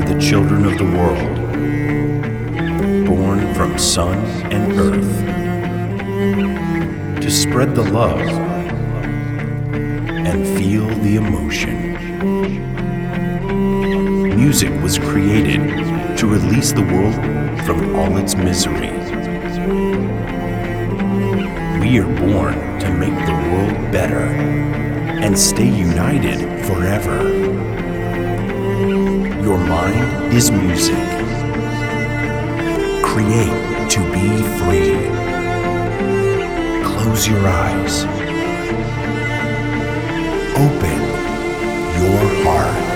Are the children of the world, born from sun and earth, to spread the love and feel the emotion. Music was created to release the world from all its misery. We are born to make the world better and stay united forever. Your mind is music. Create to be free. Close your eyes. Open your heart.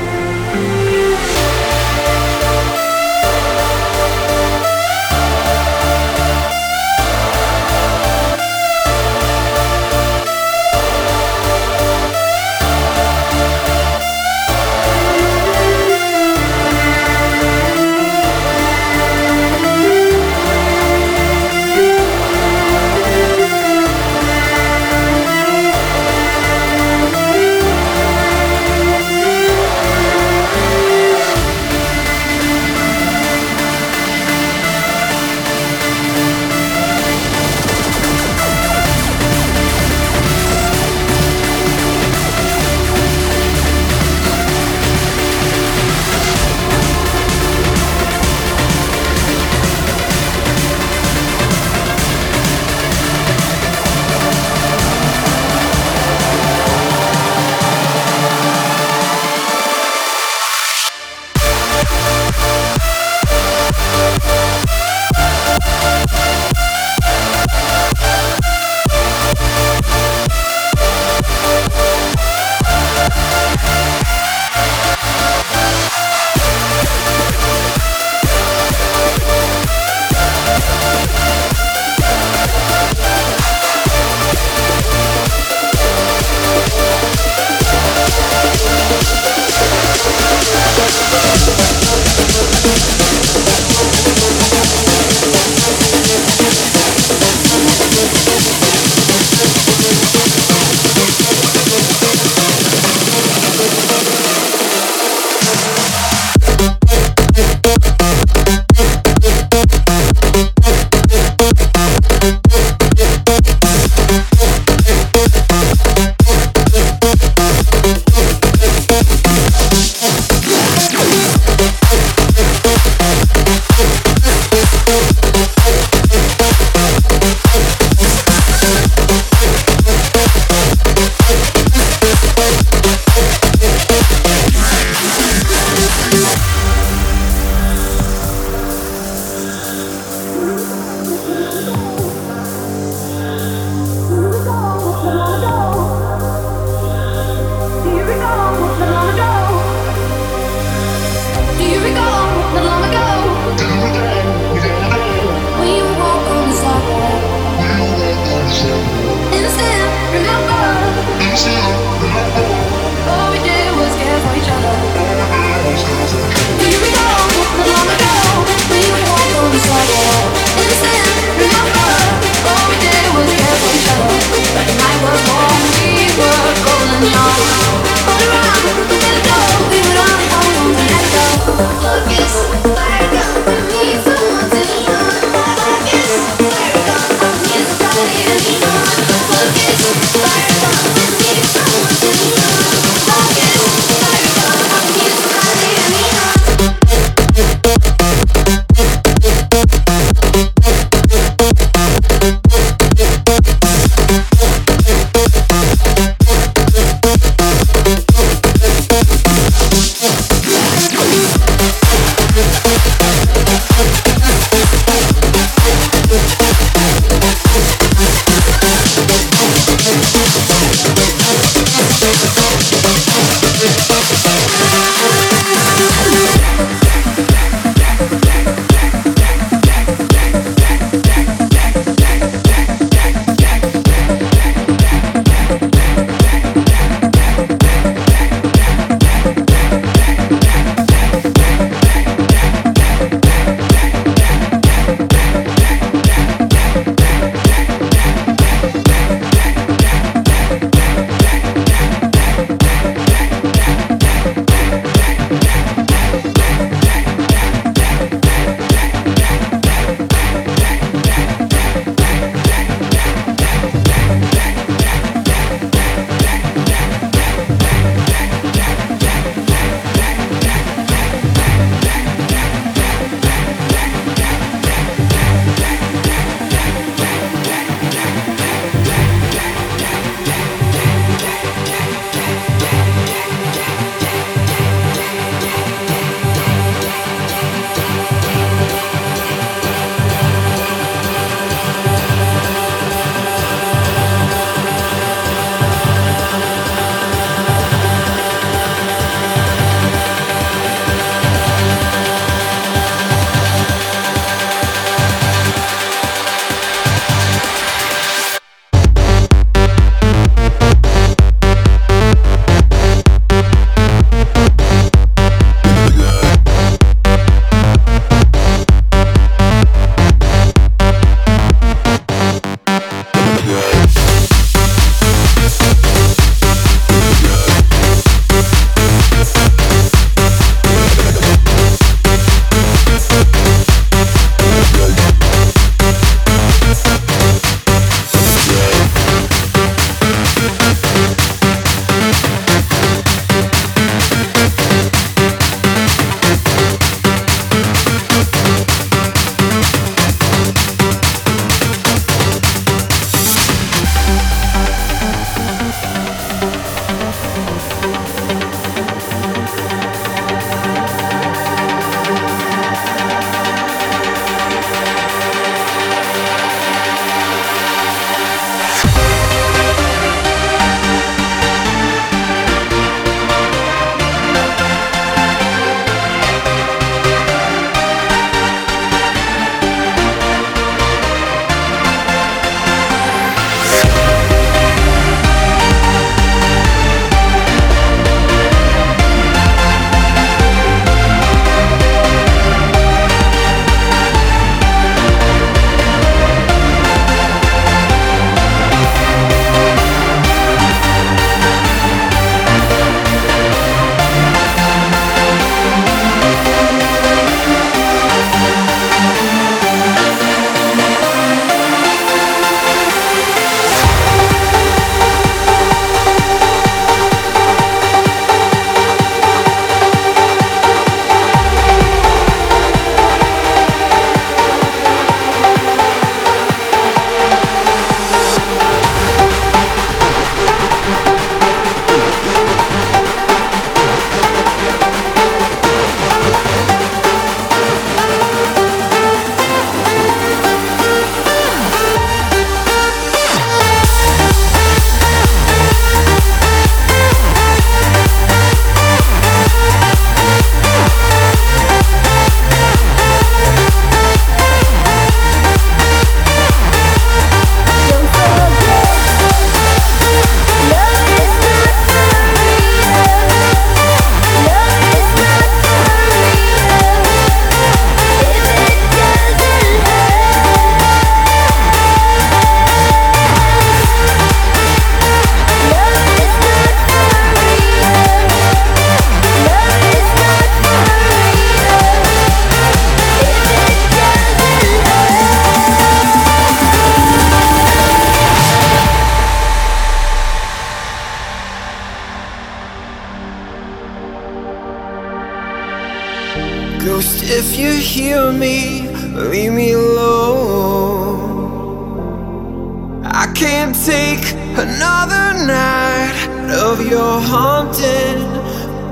Take another night of your haunting.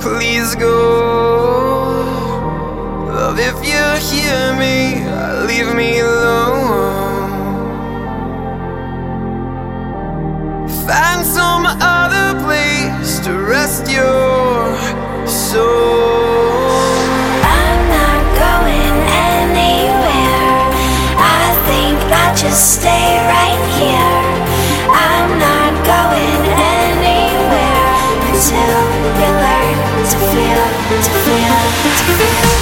Please go. Love, if you hear me, leave me alone. Find some other place to rest your soul. I'm not going anywhere. I think I'll just stay right here. To feel,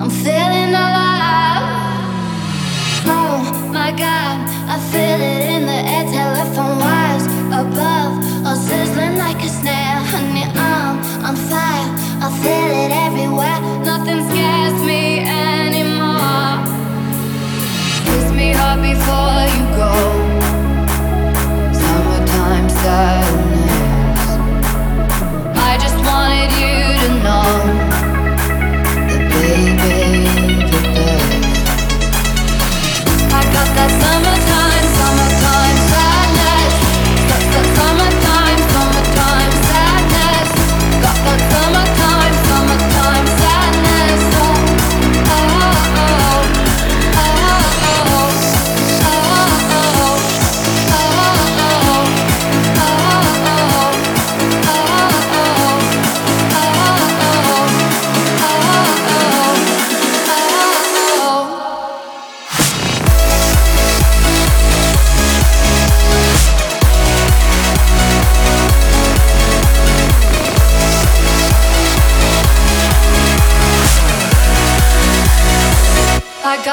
I'm feeling alive. Oh my god, I feel it in the air. Telephone wires above, all sizzling like a snare. Honey, I'm on fire. I feel it everywhere. Nothing scares me anymore. Kiss me hard before you go. Summertime sadness. I just wanted you to know got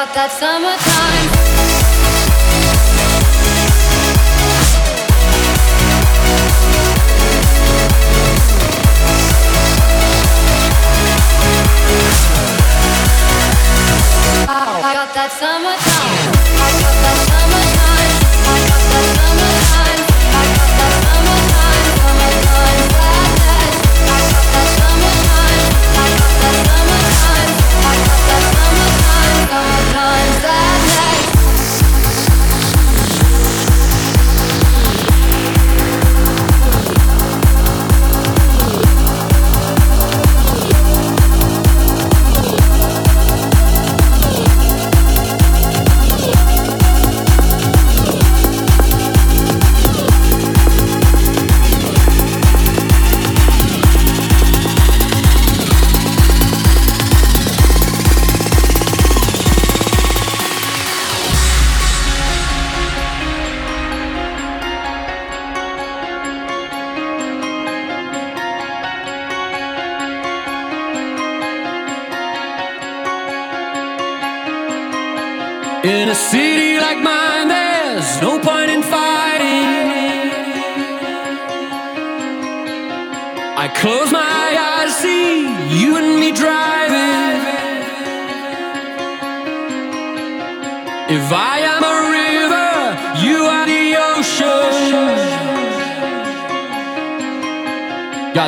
Got that summertime. I got that summertime.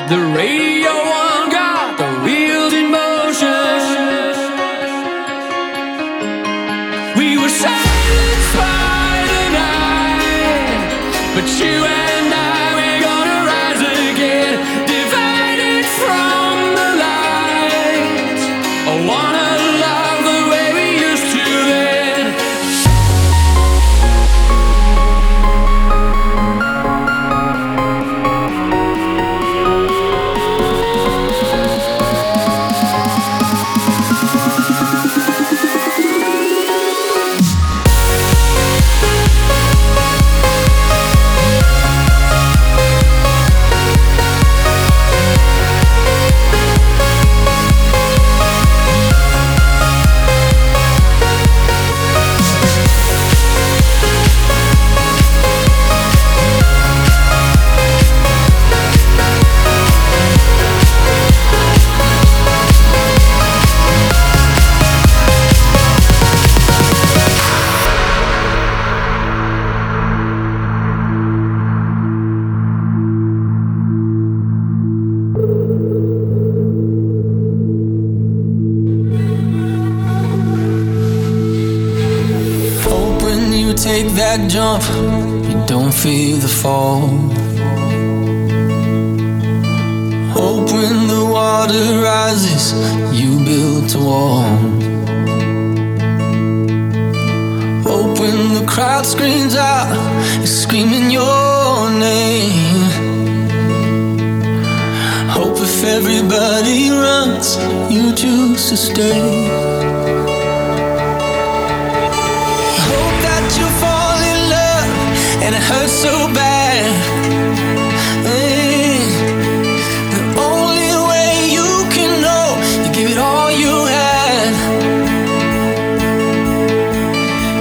The radio on, got the wheels in motion. We were silenced by the night, but you the fall. Hope when the water rises, you build a wall. Hope when the crowd screams out, you're screaming your name. Hope if everybody runs, you choose to stay. And it hurts so bad. Eh, The only way you can know, you give it all you.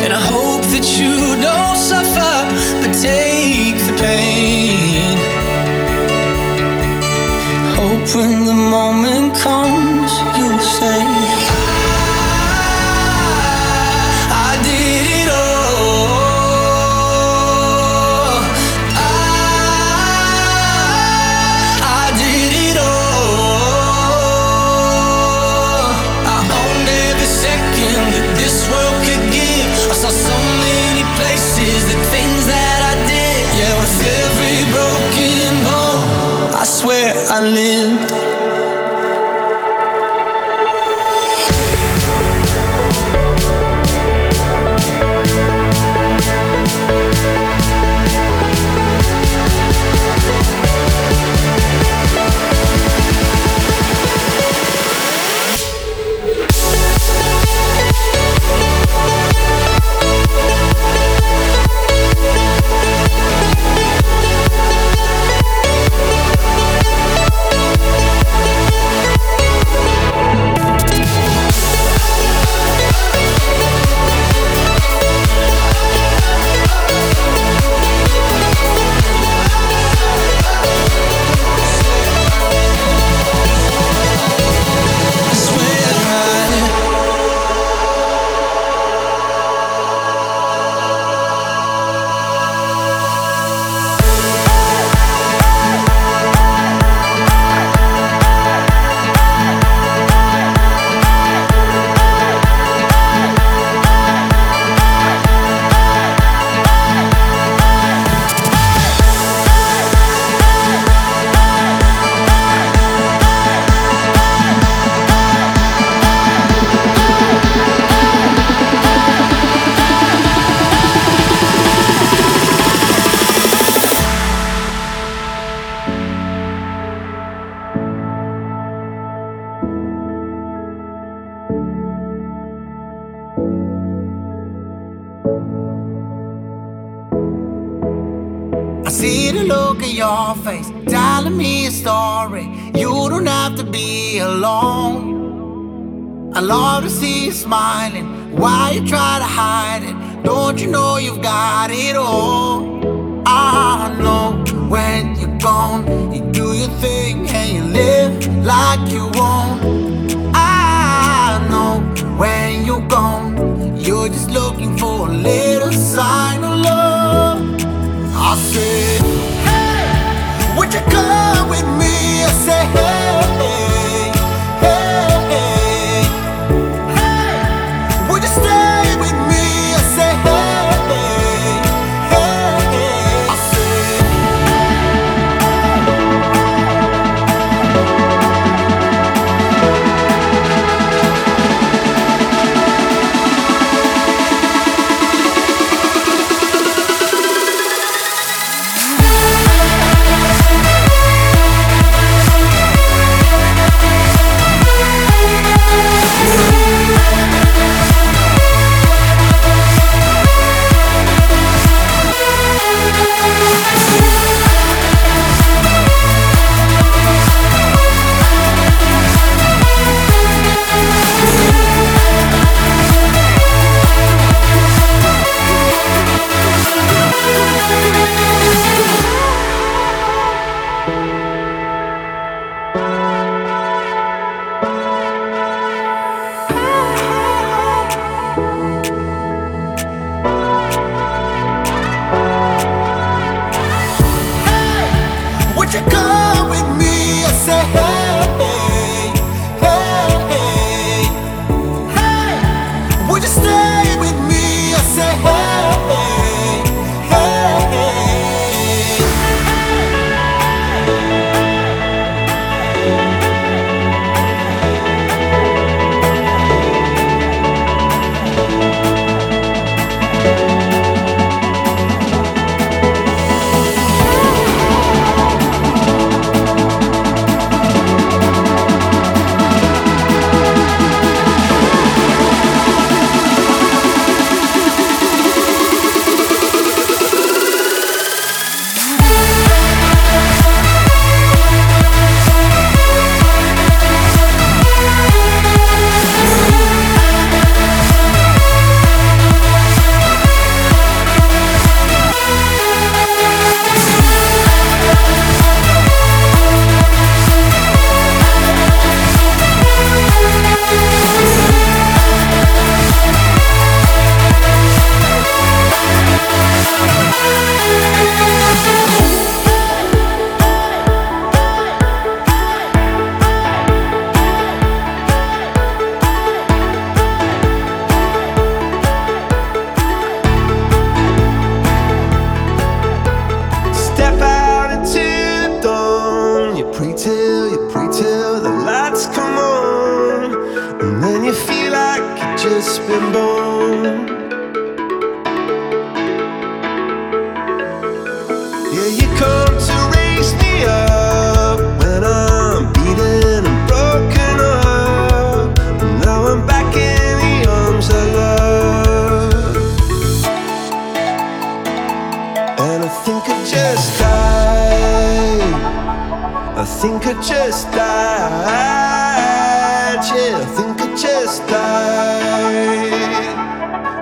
And I hope that you don't suffer, but take the pain. Hope when the moment comes, I lived. Love to see you smiling Why you try to hide it. Don't you know you've got it all? I know when you're gone, you do your thing and you live like you won't. I know when you're gone, you're just looking for a little sign of love. I said, Hey, would you come with me? I said, hey,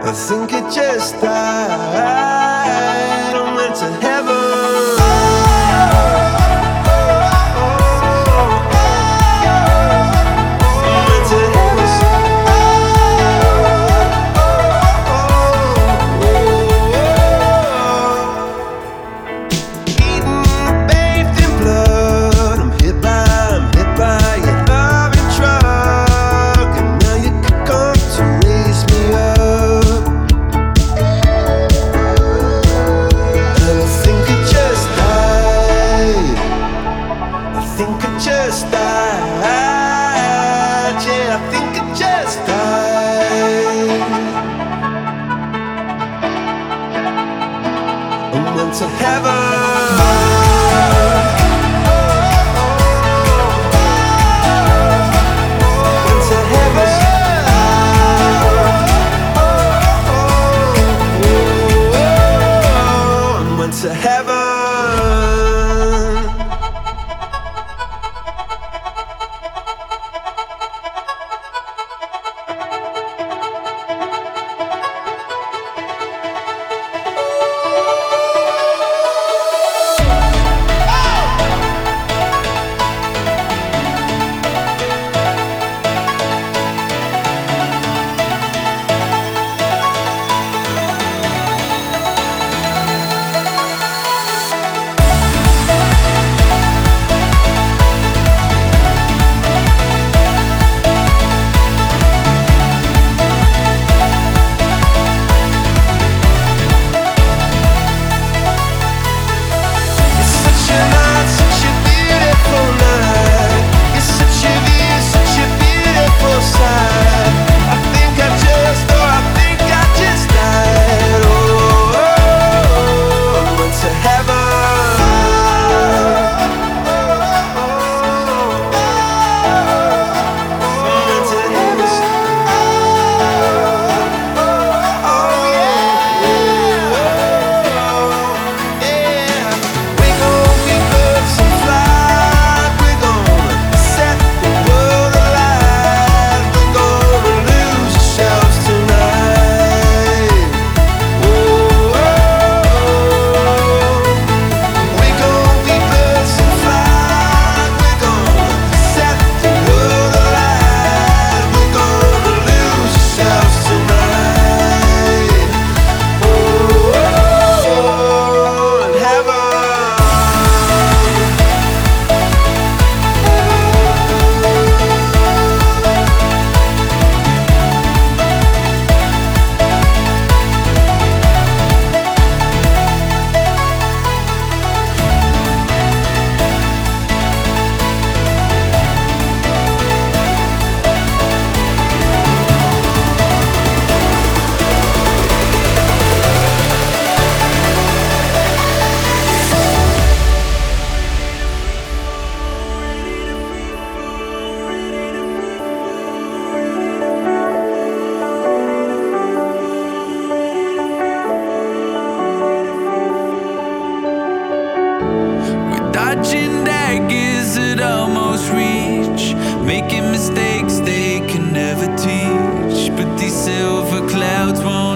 I think it just died. but these silver clouds won't